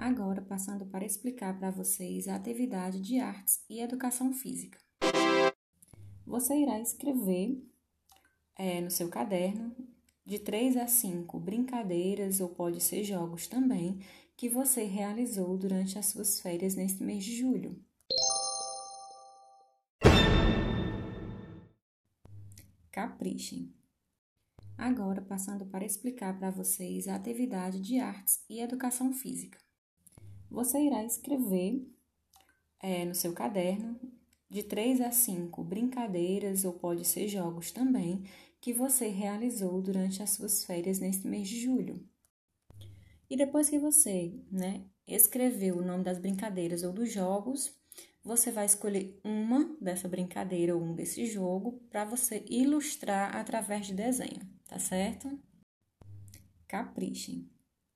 Agora, passando para explicar para vocês a atividade de artes e educação física. Você irá escrever é, no seu caderno de 3 a 5 brincadeiras ou pode ser jogos também que você realizou durante as suas férias neste mês de julho. Caprichem! Agora, passando para explicar para vocês a atividade de artes e educação física. Você irá escrever é, no seu caderno de 3 a 5 brincadeiras ou pode ser jogos também que você realizou durante as suas férias neste mês de julho. E depois que você né, escreveu o nome das brincadeiras ou dos jogos, você vai escolher uma dessa brincadeira ou um desse jogo para você ilustrar através de desenho tá certo? Caprichem.